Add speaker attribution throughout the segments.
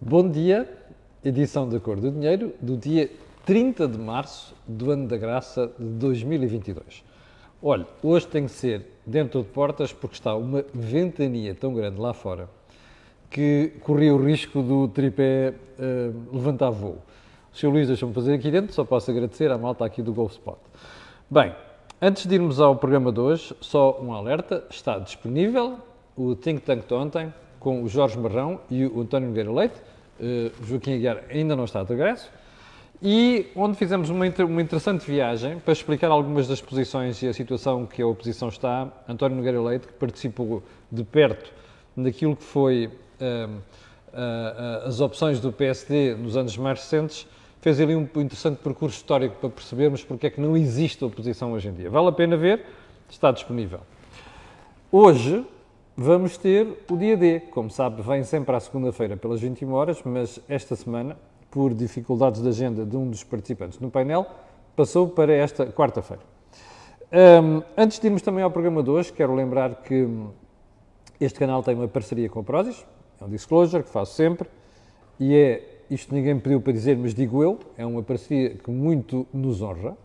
Speaker 1: Bom dia, edição da Cor do Dinheiro, do dia 30 de março do ano da graça de 2022. Olha, hoje tem que ser dentro de portas porque está uma ventania tão grande lá fora que corria o risco do tripé uh, levantar voo. O Sr. Luís deixou-me fazer aqui dentro, só posso agradecer à malta aqui do Golf Spot. Bem, antes de irmos ao programa de hoje, só um alerta, está disponível o Think Tank de ontem, com o Jorge Marrão e o António Nogueira Leite. Uh, Joaquim Aguiar ainda não está de regresso. E onde fizemos uma, uma, interessante viagem para explicar algumas das posições e a situação que a oposição está. António Nogueira Leite, que participou de perto daquilo que foi uh, uh, as opções do PSD nos anos mais recentes, fez ali um interessante percurso histórico para percebermos porque é que não existe oposição hoje em dia. Vale a pena ver, está disponível. Hoje, Vamos ter o dia D. Como sabe, vem sempre à segunda-feira pelas 21 horas, mas esta semana, por dificuldades de agenda de um dos participantes no painel, passou para esta quarta-feira. Um, antes de irmos também ao programa de hoje, quero lembrar que este canal tem uma parceria com a Prozis, é um disclosure que faço sempre, e é, isto ninguém me pediu para dizer, mas digo eu, é uma parceria que muito nos honra,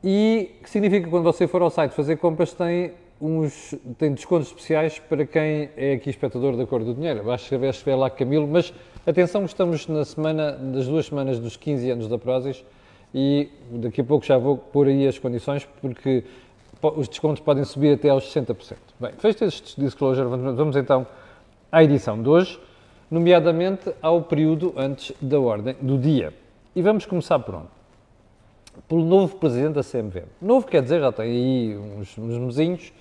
Speaker 1: e que significa que quando você for ao site fazer compras tem uns, tem descontos especiais para quem é aqui espectador da Cor do Dinheiro. Basta escrever, escrever lá Camilo, mas atenção, estamos na semana, das duas semanas dos 15 anos da Prozis e daqui a pouco já vou pôr aí as condições porque os descontos podem subir até aos 60%. Bem, feito este disclosure, vamos então à edição de hoje, nomeadamente ao período antes da ordem do dia. E vamos começar por onde? Pelo novo presidente da CMV. Novo quer dizer, já tem aí uns, uns mesinhos,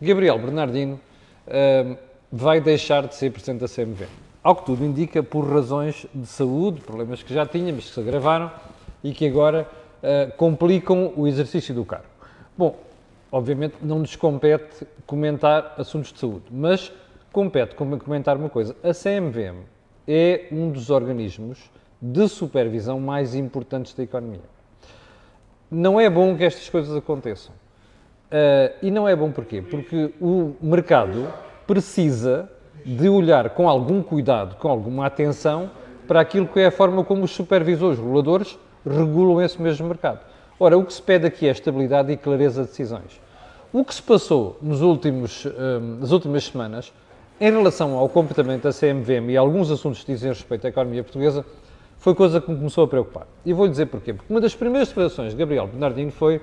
Speaker 1: Gabriel Bernardino uh, vai deixar de ser Presidente da CMV. Ao que tudo indica, por razões de saúde, problemas que já tinha, mas que se agravaram e que agora uh, complicam o exercício do cargo. Bom, obviamente não nos compete comentar assuntos de saúde, mas compete comentar uma coisa. A CMVM é um dos organismos de supervisão mais importantes da economia. Não é bom que estas coisas aconteçam. Uh, e não é bom porquê? Porque o mercado precisa de olhar com algum cuidado, com alguma atenção, para aquilo que é a forma como os supervisores, os reguladores, regulam esse mesmo mercado. Ora, o que se pede aqui é estabilidade e clareza de decisões. O que se passou nos últimos, uh, nas últimas semanas, em relação ao comportamento da CMVM e alguns assuntos que dizem respeito à economia portuguesa, foi coisa que me começou a preocupar. E vou-lhe dizer porquê. Porque uma das primeiras declarações de Gabriel Bernardino foi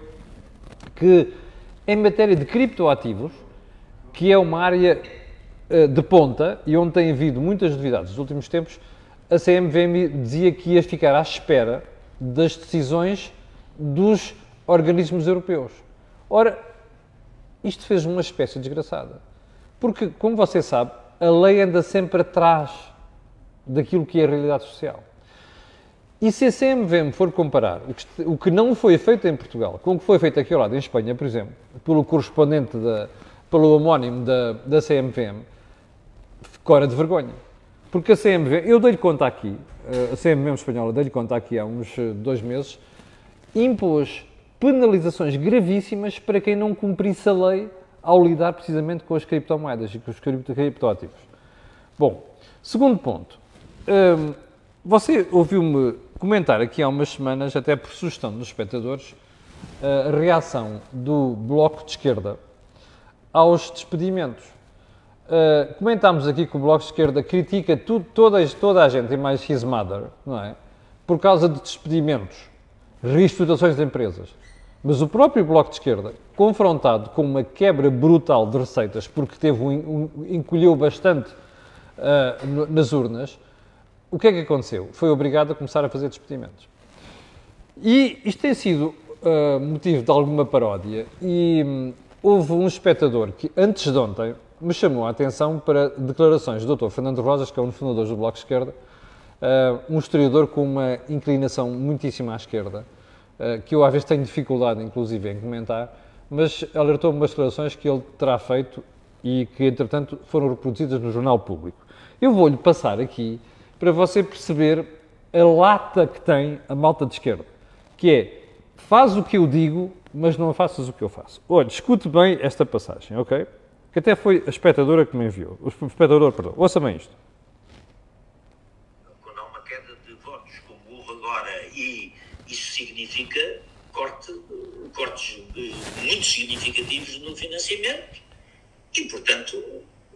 Speaker 1: que em matéria de criptoativos, que é uma área uh, de ponta e onde tem havido muitas novidades nos últimos tempos, a CMVM dizia que ia ficar à espera das decisões dos organismos europeus. Ora, isto fez uma espécie desgraçada. Porque, como você sabe, a lei anda sempre atrás daquilo que é a realidade social. E se a CMVM for comparar o que, o que, não foi feito em Portugal com o que foi feito aqui ao lado, em Espanha, por exemplo, pelo correspondente, da, pelo homónimo da, da CMVM, cora de vergonha. Porque a CMVM, eu dei-lhe conta aqui, eh, a CMVM espanhola, dei-lhe conta aqui há uns eh, dois meses, impôs penalizações gravíssimas para quem não cumprisse a lei ao lidar precisamente com as criptomoedas e com os criptoativos. Bom, segundo ponto. Hum, você ouviu-me comentar aqui há umas semanas, até por sugestão dos espectadores, a reação do Bloco de Esquerda aos despedimentos. Uh, comentámos aqui que o Bloco de Esquerda critica toda, toda a gente, e mais his mother, não é? Por causa de despedimentos, reestruturações de empresas. Mas o próprio Bloco de Esquerda, confrontado com uma quebra brutal de receitas, porque teve um, um encolheu bastante uh, nas urnas, o que é que aconteceu? Foi obrigado a começar a fazer despedimentos. E isto tem sido uh, motivo de alguma paródia e um, houve um espectador que, antes de ontem, me chamou a atenção para declarações do Dr. Fernando Rosas, que é um dos fundadores do Bloco de Esquerda, uh, um historiador com uma inclinação muitíssimo à esquerda, uh, que eu às vezes tenho dificuldade, inclusive, em comentar, mas alertou-me umas declarações que ele terá feito e que, entretanto, foram reproduzidas no Jornal Público. Eu vou-lhe passar aqui para você perceber a lata que tem a malta de esquerda, que é faz o que eu digo, mas não faças o que eu faço. Olha, escute bem esta passagem, ok? Que até foi a espectadora que me enviou. O espectador, perdão. Ouça bem isto.
Speaker 2: Quando há uma queda de votos como houve agora e isso significa corte, cortes eh, muito significativos no financiamento e, portanto,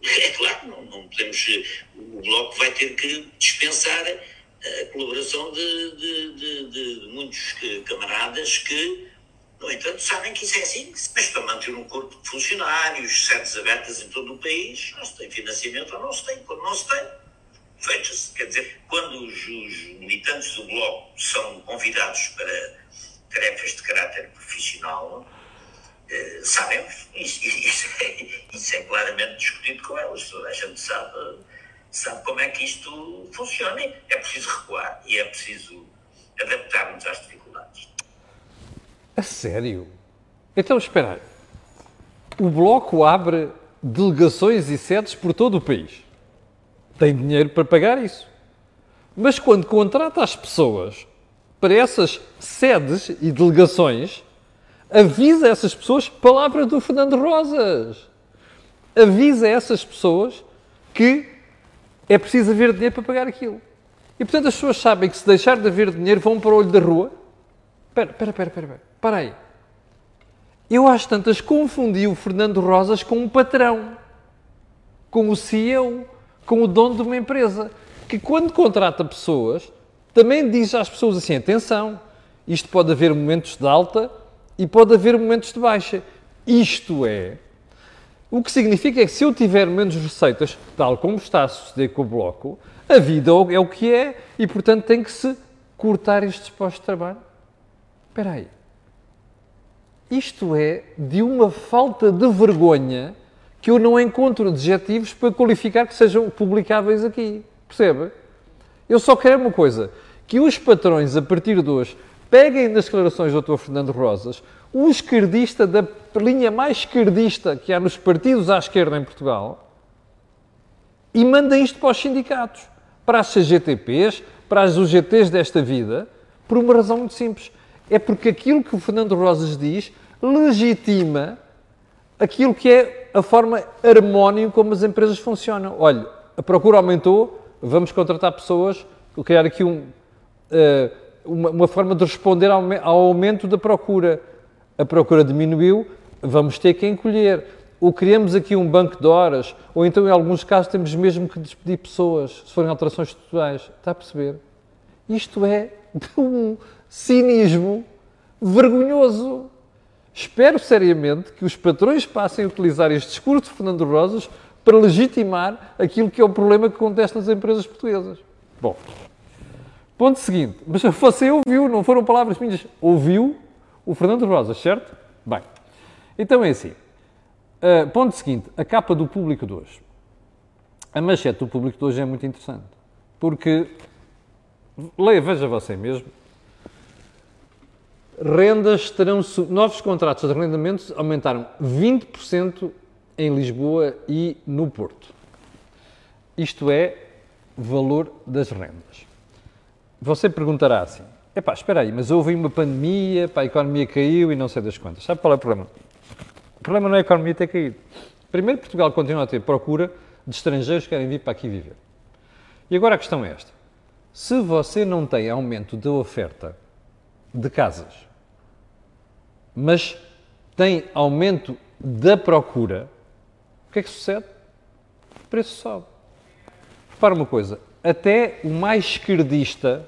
Speaker 2: é claro, não, não podemos. O Bloco vai ter que dispensar a colaboração de, de, de, de muitos camaradas que, no entanto, sabem que isso é assim, mas para manter um corpo de funcionários, sedes abertas em todo o país, não se tem financiamento ou não se tem. Quando não se tem, fecha-se. Quer dizer, quando os, os militantes do Bloco são convidados para tarefas de caráter profissional, sabemos, isso, isso, é, isso, é, claramente discutido com elas, toda a gente sabe, sabe como é que isto funciona. É preciso recuar e é preciso adaptar-nos às dificuldades.
Speaker 1: A sério? Então, espera. O Bloco abre delegações e sedes por todo o país. Tem dinheiro para pagar isso. Mas quando contrata as pessoas para essas sedes e delegações, avisa essas pessoas, palavra do Fernando Rosas, avisa essas pessoas que é preciso haver dinheiro para pagar aquilo. E portanto as pessoas sabem que se deixar de haver dinheiro vão para o olho da rua. Espera, espera, espera, espera, para aí. Eu às tantas confundi o Fernando Rosas com um patrão, com o CEO, com o dono de uma empresa, que quando contrata pessoas, também diz às pessoas assim, atenção, isto pode haver momentos de alta e pode haver momentos de baixa. Isto é, o que significa é que se eu tiver menos receitas, tal como está a suceder com o Bloco, a vida é o que é e, portanto, tem que se cortar estes postos de trabalho. Espera aí. Isto é de uma falta de vergonha que eu não encontro adjetivos para qualificar que sejam publicáveis aqui. Percebe? Eu só quero uma coisa: que os patrões, a partir de hoje, peguem nas declarações do Dr. Fernando Rosas o esquerdista da linha mais esquerdista que há nos partidos à esquerda em Portugal e mandem isto para os sindicatos, para as CGTPs, para as UGTs desta vida, por uma razão muito simples. É porque aquilo que o Fernando Rosas diz legitima aquilo que é a forma harmónica como as empresas funcionam. Olha, a procura aumentou, vamos contratar pessoas, criar aqui um, uh, uma, uma, forma de responder ao, ao, aumento da procura. A procura diminuiu, vamos ter que encolher. Ou criamos aqui um banco de horas, ou então, em alguns casos, temos mesmo que despedir pessoas, se forem alterações estruturais. Está a perceber? Isto é de um cinismo vergonhoso. Espero seriamente que os patrões passem a utilizar este discurso de Fernando Rosas para legitimar aquilo que é o problema que acontece nas empresas portuguesas. Bom, ponto seguinte. Mas você ouviu, não foram palavras minhas, ouviu o Fernando Rosas, certo? Bem, então é assim. Uh, ponto seguinte, a capa do público de hoje. A manchete do público de hoje é muito interessante. Porque, leia, veja você mesmo, rendas terão, novos contratos de arrendamentos aumentaram 20% em Lisboa e no Porto. Isto é valor das rendas. Você perguntará assim: epá, espera aí, mas houve uma pandemia, pá, a economia caiu e não sei das quantas. Sabe qual é o problema? O problema não é a economia ter caído. Primeiro, Portugal continua a ter procura de estrangeiros que querem vir para aqui viver. E agora a questão é esta: se você não tem aumento da oferta de casas, mas tem aumento da procura, o que é que sucede? O preço sobe. Repara uma coisa, até o mais esquerdista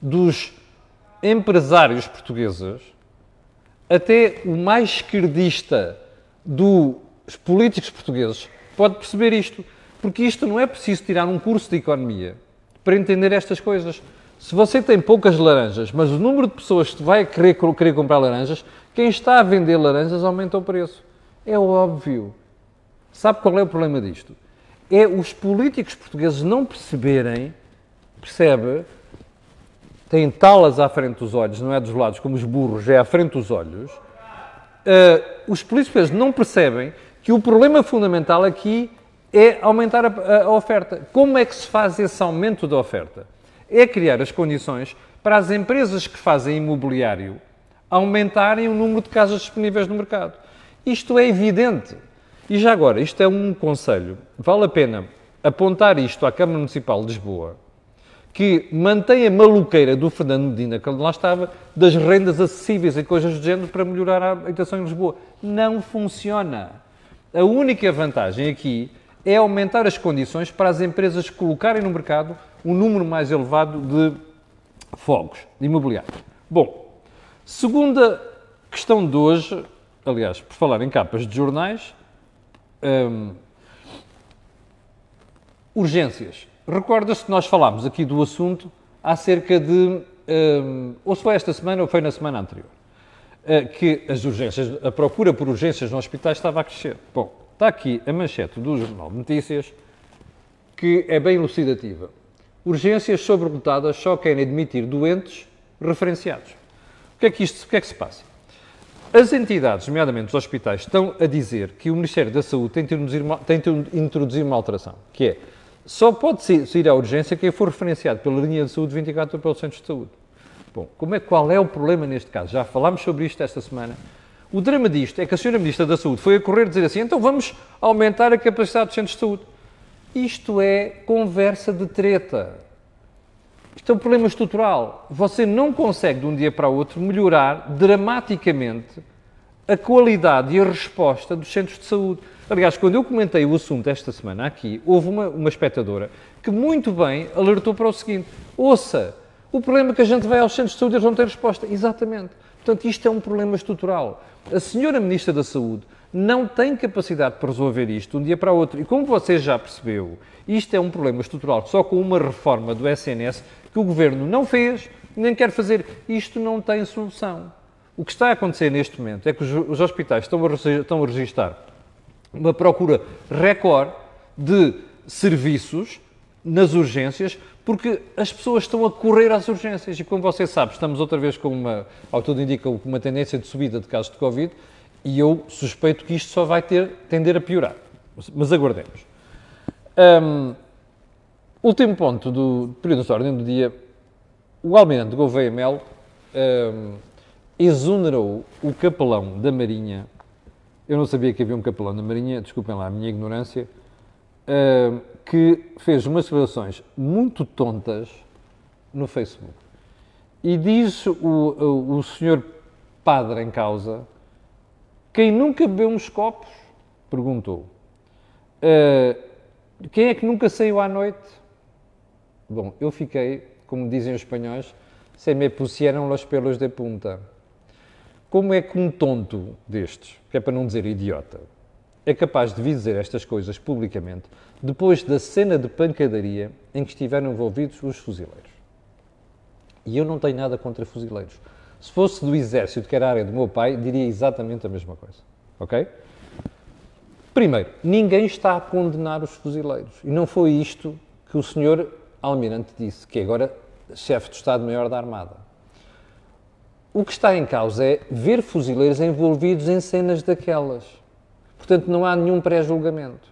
Speaker 1: dos empresários portugueses, até o mais esquerdista dos políticos portugueses pode perceber isto, porque isto não é preciso tirar um curso de economia para entender estas coisas. Se você tem poucas laranjas, mas o número de pessoas que vai querer, querer comprar laranjas, quem está a vender laranjas aumenta o preço. É óbvio. Sabe qual é o problema disto? É os políticos portugueses não perceberem, percebe, têm talas à frente dos olhos, não é dos lados, como os burros, é à frente dos olhos. Uh, os políticos não percebem que o problema fundamental aqui é aumentar a, a oferta. Como é que se faz esse aumento da oferta? É criar as condições para as empresas que fazem imobiliário aumentarem o número de casas disponíveis no mercado. Isto é evidente. E já agora, isto é um conselho. Vale a pena apontar isto à Câmara Municipal de Lisboa, que mantém a maluqueira do Fernando Medina, que lá estava, das rendas acessíveis e coisas do género para melhorar a habitação em Lisboa. Não funciona. A única vantagem aqui é aumentar as condições para as empresas colocarem no mercado um número mais elevado de fogos imobiliários. Bom, segunda questão de hoje, aliás, por falar em capas de jornais, hum, urgências. Recorda-se que nós falámos aqui do assunto há cerca de. Um, ou se foi esta semana ou foi na semana anterior. Uh, que as urgências, a procura por urgências no hospital estava a crescer. Bom, está aqui a manchete do Jornal de Notícias, que é bem elucidativa. Urgências sobrelotadas só querem admitir doentes referenciados. O que é que isto, o que é que se passa? As entidades, nomeadamente os hospitais, estão a dizer que o Ministério da Saúde tem de introduzir uma, tem de introduzir uma alteração, que é só pode sair à urgência quem for referenciado pela linha de saúde 24 ou pelo centro de saúde. Bom, como é, qual é o problema neste caso? Já falámos sobre isto esta semana. O drama disto é que a senhora Ministra da Saúde foi a correr dizer assim, então vamos aumentar a capacidade dos centros de saúde. Isto é conversa de treta. Um problema estrutural. Você não consegue, de um dia para o outro, melhorar dramaticamente a qualidade e a resposta dos centros de saúde. Aliás, quando eu comentei o assunto esta semana aqui, houve uma, uma espectadora que muito bem alertou para o seguinte: ouça, o problema é que a gente vai aos centros de saúde e eles não têm resposta. Exatamente. Portanto, isto é um problema estrutural. A senhora Ministra da Saúde não tem capacidade para resolver isto de um dia para o outro. E como você já percebeu, isto é um problema estrutural só com uma reforma do SNS que o Governo não fez, nem quer fazer. Isto não tem solução. O que está a acontecer neste momento é que os, os hospitais estão a, estão a registrar uma procura recorde de serviços nas urgências, porque as pessoas estão a correr às urgências. E como você sabe, estamos outra vez com uma, ao tudo indica, uma tendência de subida de casos de Covid, e eu suspeito que isto só vai ter, tender a piorar. Mas aguardemos. Um, último ponto do período de ordem do dia. O almirante Gouveia Melo um, exonerou o capelão da Marinha eu não sabia que havia um capelão da Marinha, desculpem lá a minha ignorância, uh, que fez umas declarações muito tontas no Facebook. E diz o, o, o senhor padre em causa, quem nunca bebeu uns copos? Perguntou. Uh, quem é que nunca saiu à noite? Bom, eu fiquei, como dizem os espanhóis, se me pusieron los pelos de punta. Como é que um tonto destes, que é para não dizer idiota, é capaz de dizer estas coisas publicamente depois da cena de pancadaria em que estiveram envolvidos os fuzileiros? E eu não tenho nada contra fuzileiros. Se fosse do exército, que era a área do meu pai, diria exatamente a mesma coisa. Ok? Primeiro, ninguém está a condenar os fuzileiros. E não foi isto que o senhor Almirante disse, que agora chefe de Estado-Maior da Armada. O que está em causa é ver fuzileiros envolvidos em cenas daquelas. Portanto, não há nenhum pré-julgamento.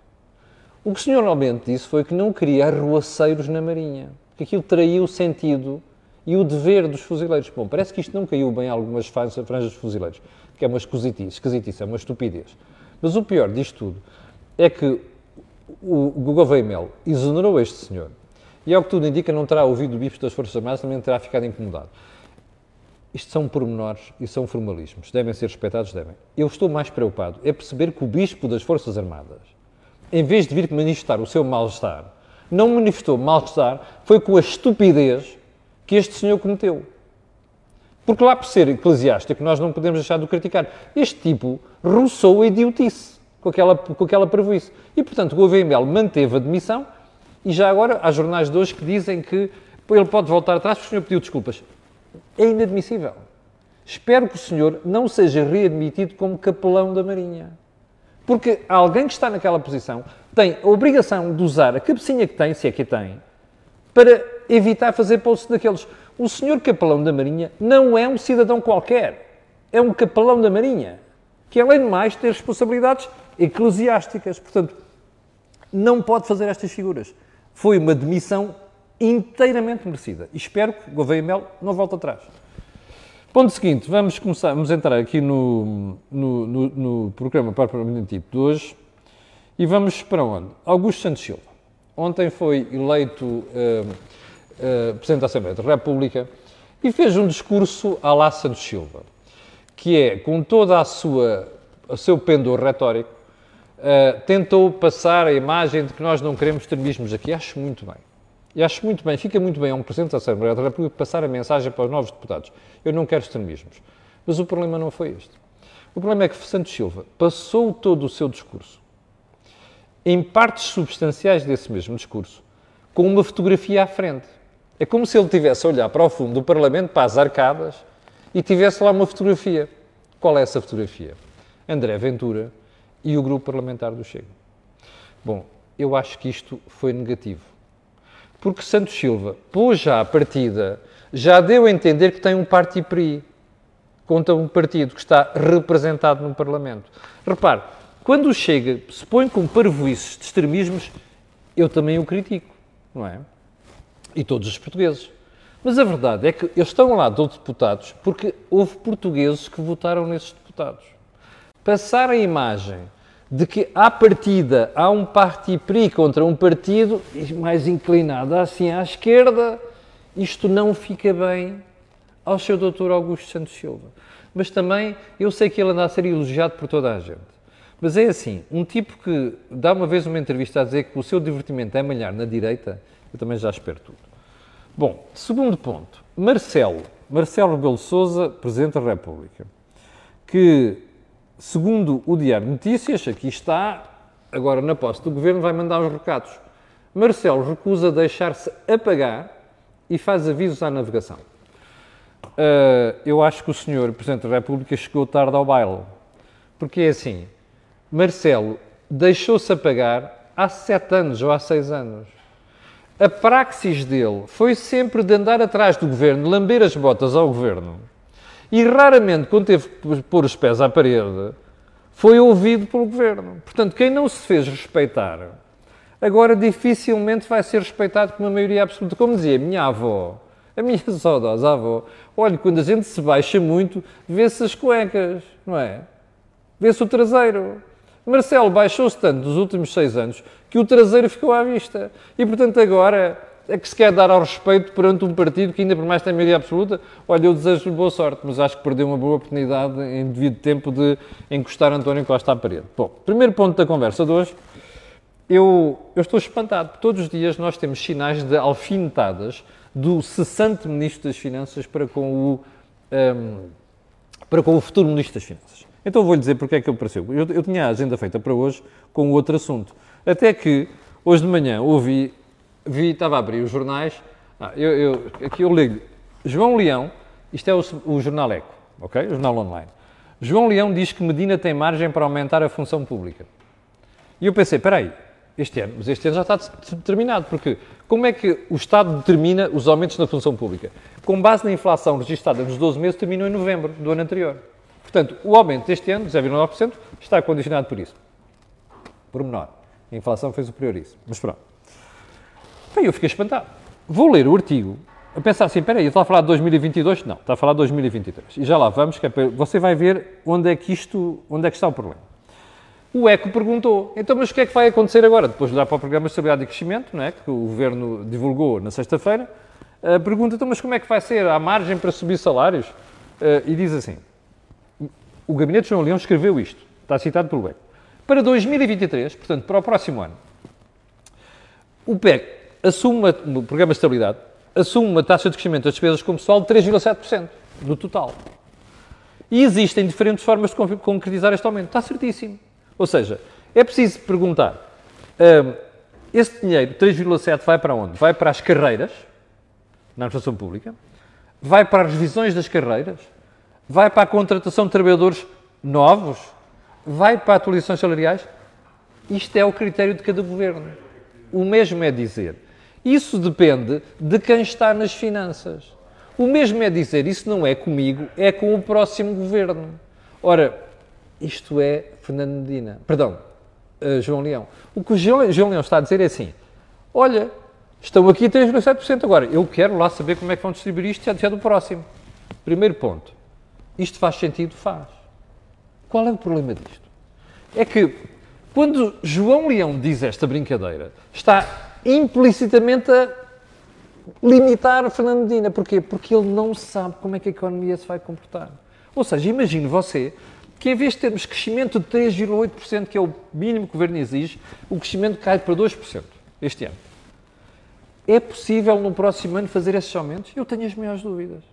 Speaker 1: O que o Sr. normalmente disse foi que não queria arruaceiros na Marinha, que aquilo traiu o sentido e o dever dos fuzileiros. Bom, parece que isto não caiu bem a algumas franjas dos fuzileiros, que é uma esquisitice, esquisitice, é uma estupidez. Mas o pior disto tudo é que o Gouveia Melo exonerou este senhor e, ao que tudo indica, não terá ouvido o bife das Forças Armadas, também terá ficado incomodado. Isto são pormenores e são formalismos. Devem ser respeitados? Devem. Eu estou mais preocupado é perceber que o Bispo das Forças Armadas, em vez de vir manifestar o seu mal-estar, não manifestou mal-estar, foi com a estupidez que este senhor cometeu. Porque lá por ser eclesiástico, nós não podemos deixar de o criticar. Este tipo roçou a idiotice com aquela, com aquela prejuízo. E, portanto, o Gouveia manteve a demissão e já agora há jornais de hoje que dizem que ele pode voltar atrás porque o senhor pediu desculpas é inadmissível. Espero que o senhor não seja readmitido como capelão da Marinha. Porque alguém que está naquela posição tem a obrigação de usar a cabecinha que tem, se é que tem, para evitar fazer posts daqueles. O senhor capelão da Marinha não é um cidadão qualquer. É um capelão da Marinha. Que, além de mais, tem responsabilidades eclesiásticas. Portanto, não pode fazer estas figuras. Foi uma demissão inteiramente merecida. E espero que Gouveia Mel não volte atrás. Ponto seguinte, vamos começar, vamos entrar aqui no, no, no, no programa propriamente dito de hoje e vamos para onde? Augusto Santos Silva. Ontem foi eleito uh, uh, Presidente da Assembleia da República e fez um discurso à lá Santos Silva, que é, com toda a sua, o seu pendor retórico, uh, tentou passar a imagem de que nós não queremos extremismos aqui. Acho muito bem. E acho muito bem, fica muito bem a um Presidente da Assembleia da República passar a mensagem para os novos deputados. Eu não quero extremismos. Mas o problema não foi este. O problema é que Santos Silva passou todo o seu discurso, em partes substanciais desse mesmo discurso, com uma fotografia à frente. É como se ele tivesse a olhar para o fundo do Parlamento, para as arcadas, e tivesse lá uma fotografia. Qual é essa fotografia? André Ventura e o grupo parlamentar do Chega. Bom, eu acho que isto foi negativo. Porque Santos Silva pôs já a partida, já deu a entender que tem um parti-pri contra um partido que está representado no Parlamento. Repare, quando Chega se põe com parvoices de extremismos, eu também o critico, não é? E todos os portugueses. Mas a verdade é que eles estão lá 12 deputados porque houve portugueses que votaram nesses deputados. Passar a imagem de que, à partida, há um parti-pri contra um partido mais inclinado assim à esquerda, isto não fica bem ao seu doutor Augusto Santos Silva. Mas também, eu sei que ele anda a ser elogiado por toda a gente. Mas é assim, um tipo que dá uma vez uma entrevista a dizer que o seu divertimento é malhar na direita, eu também já espero tudo. Bom, segundo ponto, Marcelo, Marcelo Rebelo Sousa, Presidente da República, que, segundo o Diário de Notícias, aqui está, agora na posse do Governo, vai mandar os recados. Marcelo recusa deixar-se apagar e faz avisos à navegação. Uh, eu acho que o senhor Presidente da República chegou tarde ao baile. Porque é assim, Marcelo deixou-se apagar há sete anos ou há seis anos. A praxis dele foi sempre de andar atrás do governo, lamber as botas ao governo. E raramente, quando teve que pôr os pés à parede, foi ouvido pelo governo. Portanto, quem não se fez respeitar, agora dificilmente vai ser respeitado por uma maioria absoluta. Como dizia minha avó, a minha saudosa avó, olha, quando a gente se baixa muito, vê-se as cuecas, não é? Vê-se o traseiro. Marcelo baixou-se tanto nos últimos seis anos que o traseiro ficou à vista. E, portanto, agora é que se quer dar ao respeito perante um partido que ainda por mais tem maioria absoluta. Olha, eu desejo-lhe boa sorte, mas acho que perdeu uma boa oportunidade em devido tempo de encostar António Costa à parede. Bom, primeiro ponto da conversa de hoje. Eu, eu estou espantado. Todos os dias nós temos sinais de alfinetadas do cessante Ministro das Finanças para com o, um, para com o futuro Ministro das Finanças. Então vou-lhe dizer porque é que ele apareceu. Eu, eu tinha a agenda feita para hoje com outro assunto. Até que, hoje de manhã, ouvi, vi, estava a abrir os jornais, ah, eu, eu, aqui eu ligo João Leão, isto é o, o Jornal Eco, ok? O Jornal Online. João Leão diz que Medina tem margem para aumentar a função pública. E eu pensei, espera aí, este ano, mas este ano já está determinado, porque como é que o Estado determina os aumentos na função pública? Com base na inflação registrada nos 12 meses, terminou em novembro do ano anterior. Portanto, o aumento deste ano, 0,9%, está condicionado por isso. Por menor. A inflação foi superior a isso. Mas pronto. Bem, eu fiquei espantado. Vou ler o artigo a pensar assim, espera aí, está a falar de 2022? Não, está a falar de 2023. E já lá vamos, que é para, você vai ver onde é que isto, onde é que está o problema. O ECO perguntou, então, mas o que é que vai acontecer agora? Depois de olhar para o Programa de Estabilidade e Crescimento, não é, que o Governo divulgou na sexta-feira, uh, pergunta, então, mas como é que vai ser? Há margem para subir salários? Uh, e diz assim, o Gabinete de João Leão escreveu isto, está citado pelo ECO. Para 2023, portanto, para o próximo ano, o PEC assume, uma, o Programa de Estabilidade, assume uma taxa de crescimento das despesas com pessoal de 3,7% do total. E existem diferentes formas de concretizar este aumento. Está certíssimo. Ou seja, é preciso perguntar: um, esse dinheiro, 3,7, vai para onde? Vai para as carreiras, na administração pública? Vai para as revisões das carreiras? Vai para a contratação de trabalhadores novos? Vai para atualizações salariais? Isto é o critério de cada governo. O mesmo é dizer. Isso depende de quem está nas finanças. O mesmo é dizer, isso não é comigo, é com o próximo governo. Ora, isto é Fernando Medina. Perdão, uh, João Leão. O que o João, João Leão está a dizer é assim: olha, estão aqui 3,7% agora. Eu quero lá saber como é que vão distribuir isto já, já do próximo. Primeiro ponto. Isto faz sentido? Faz. Qual é o problema disto? É que quando João Leão diz esta brincadeira, está implicitamente a limitar Fernando Medina. Porquê? Porque ele não sabe como é que a economia se vai comportar. Ou seja, imagine você que em vez de termos crescimento de 3,8%, que é o mínimo que o governo exige, o crescimento cai para 2% este ano. É possível no próximo ano fazer esses aumentos? Eu tenho as maiores dúvidas.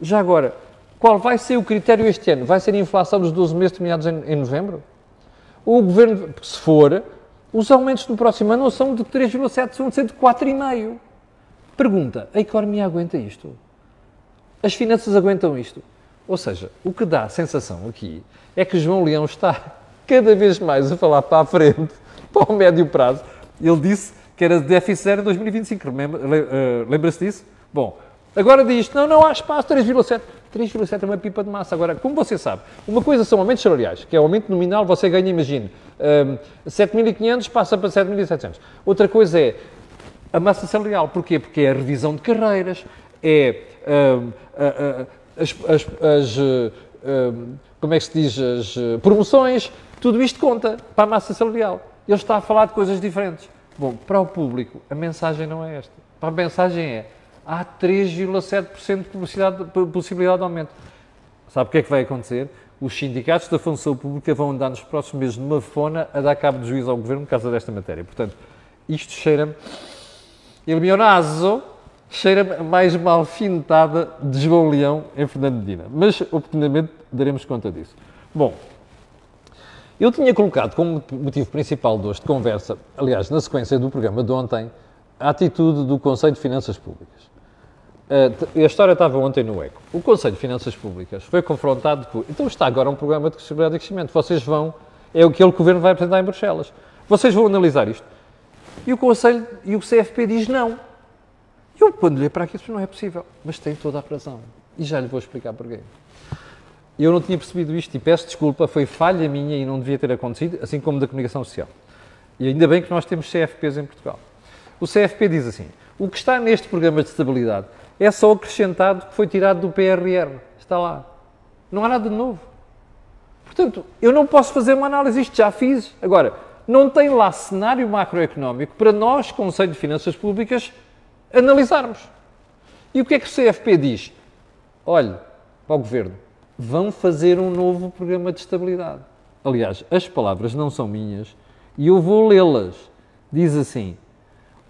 Speaker 1: Já agora, qual vai ser o critério este ano? Vai ser a inflação dos 12 meses terminados em, em novembro? O governo, se for, os aumentos do próximo ano são de 3,7, são de 4,5. Pergunta: a economia aguenta isto? As finanças aguentam isto? Ou seja, o que dá a sensação aqui é que João Leão está cada vez mais a falar para a frente, para o médio prazo. Ele disse que era déficit zero em 2025. Eh, lembra-se disso? Bom, agora diz, não, não há espaço, 3,7. 3,7 é uma pipa de massa. Agora, como você sabe, uma coisa são aumentos salariais, que é aumento nominal, você ganha, imagine, um, 7.500 passa para 7.700. Outra coisa é a massa salarial. Porquê? Porque é a revisão de carreiras, é um, a, a, as, as, as um, como é que se diz, as eh, promoções, tudo isto conta para a massa salarial. Ele está a falar de coisas diferentes. Bom, para o público, a mensagem não é esta. A mensagem é, há 3,7% de possibilidade, de aumento. Sabe o que é que vai acontecer? Os sindicatos da função pública vão andar nos próximos meses numa fona a dar cabo de juízo ao governo por causa desta matéria. Portanto, isto cheira-me. Il mio naso cheira mais mal alfinetada de João Leão em Fernando Medina. Mas, oportunamente, daremos conta disso. Bom, eu tinha colocado como motivo principal de hoje de conversa, aliás, na sequência do programa de ontem, a atitude do Conselho de Finanças Públicas. A história estava ontem no ECO. O Conselho de Finanças Públicas foi confrontado com. Então está agora um programa de crescimento e crescimento. Vocês vão. É aquele que o Governo vai apresentar em Bruxelas. Vocês vão analisar isto. E o Conselho e o CFP diz não. Eu, quando olhei para aquilo, não é possível. Mas tem toda a razão. E já lhe vou explicar porquê. Eu não tinha percebido isto e peço desculpa, foi falha minha e não devia ter acontecido, assim como da comunicação social. E ainda bem que nós temos CFPs em Portugal. O CFP diz assim: o que está neste programa de estabilidade é só acrescentado que foi tirado do PRR. Está lá. Não há nada de novo. Portanto, eu não posso fazer uma análise, isto já fiz. Agora, não tem lá cenário macroeconómico para nós, Conselho de Finanças Públicas, analisarmos. E o que é que o CFP diz? Olhe, para o Governo, vão fazer um novo programa de estabilidade. Aliás, as palavras não são minhas e eu vou lê-las. Diz assim: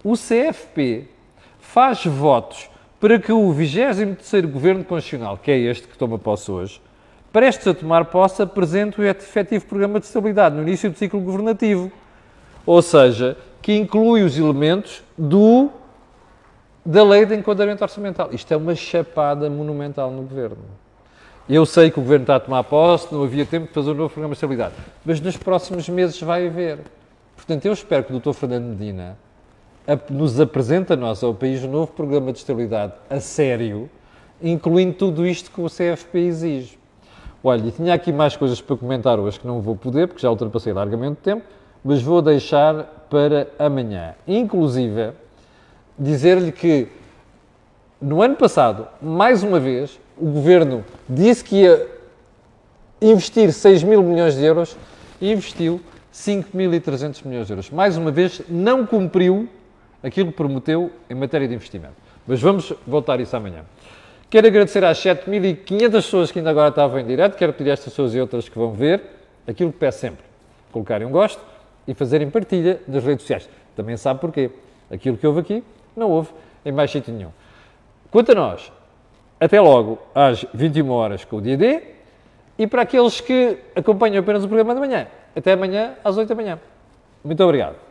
Speaker 1: o CFP faz votos para que o 23º Governo Constitucional, que é este que toma posse hoje, prestes a tomar posse, apresente o efetivo programa de estabilidade no início do ciclo governativo. Ou seja, que inclui os elementos do da lei de enquadramento orçamental. Isto é uma chapada monumental no governo. Eu sei que o governo está a tomar posse, não havia tempo de fazer um novo programa de estabilidade, mas nos próximos meses vai haver. Portanto, eu espero que o Dr. Fernando Medina nos apresente a nós, ao país, um novo programa de estabilidade a sério, incluindo tudo isto que o CFP exige. Olha, tinha aqui mais coisas para comentar hoje que não vou poder, porque já ultrapassei largamente o tempo, mas vou deixar para amanhã. Inclusive, dizer-lhe que no ano passado, mais uma vez, o governo disse que ia investir 6 mil milhões de euros e investiu 5.300 milhões de euros. Mais uma vez, não cumpriu aquilo que prometeu em matéria de investimento. Mas vamos voltar isso amanhã. Quero agradecer às 7.500 pessoas que ainda agora estavam em direto, quero pedir a estas pessoas e outras que vão ver, aquilo que peço sempre, colocarem um gosto e fazerem partilha nas redes sociais. Também sabe porquê. Aquilo que houve aqui não houve em mais sítio nenhum. Quanto a nós, até logo às 21 horas com o dia D e para aqueles que acompanham apenas o programa de manhã, até amanhã às 8 da manhã. Muito obrigado.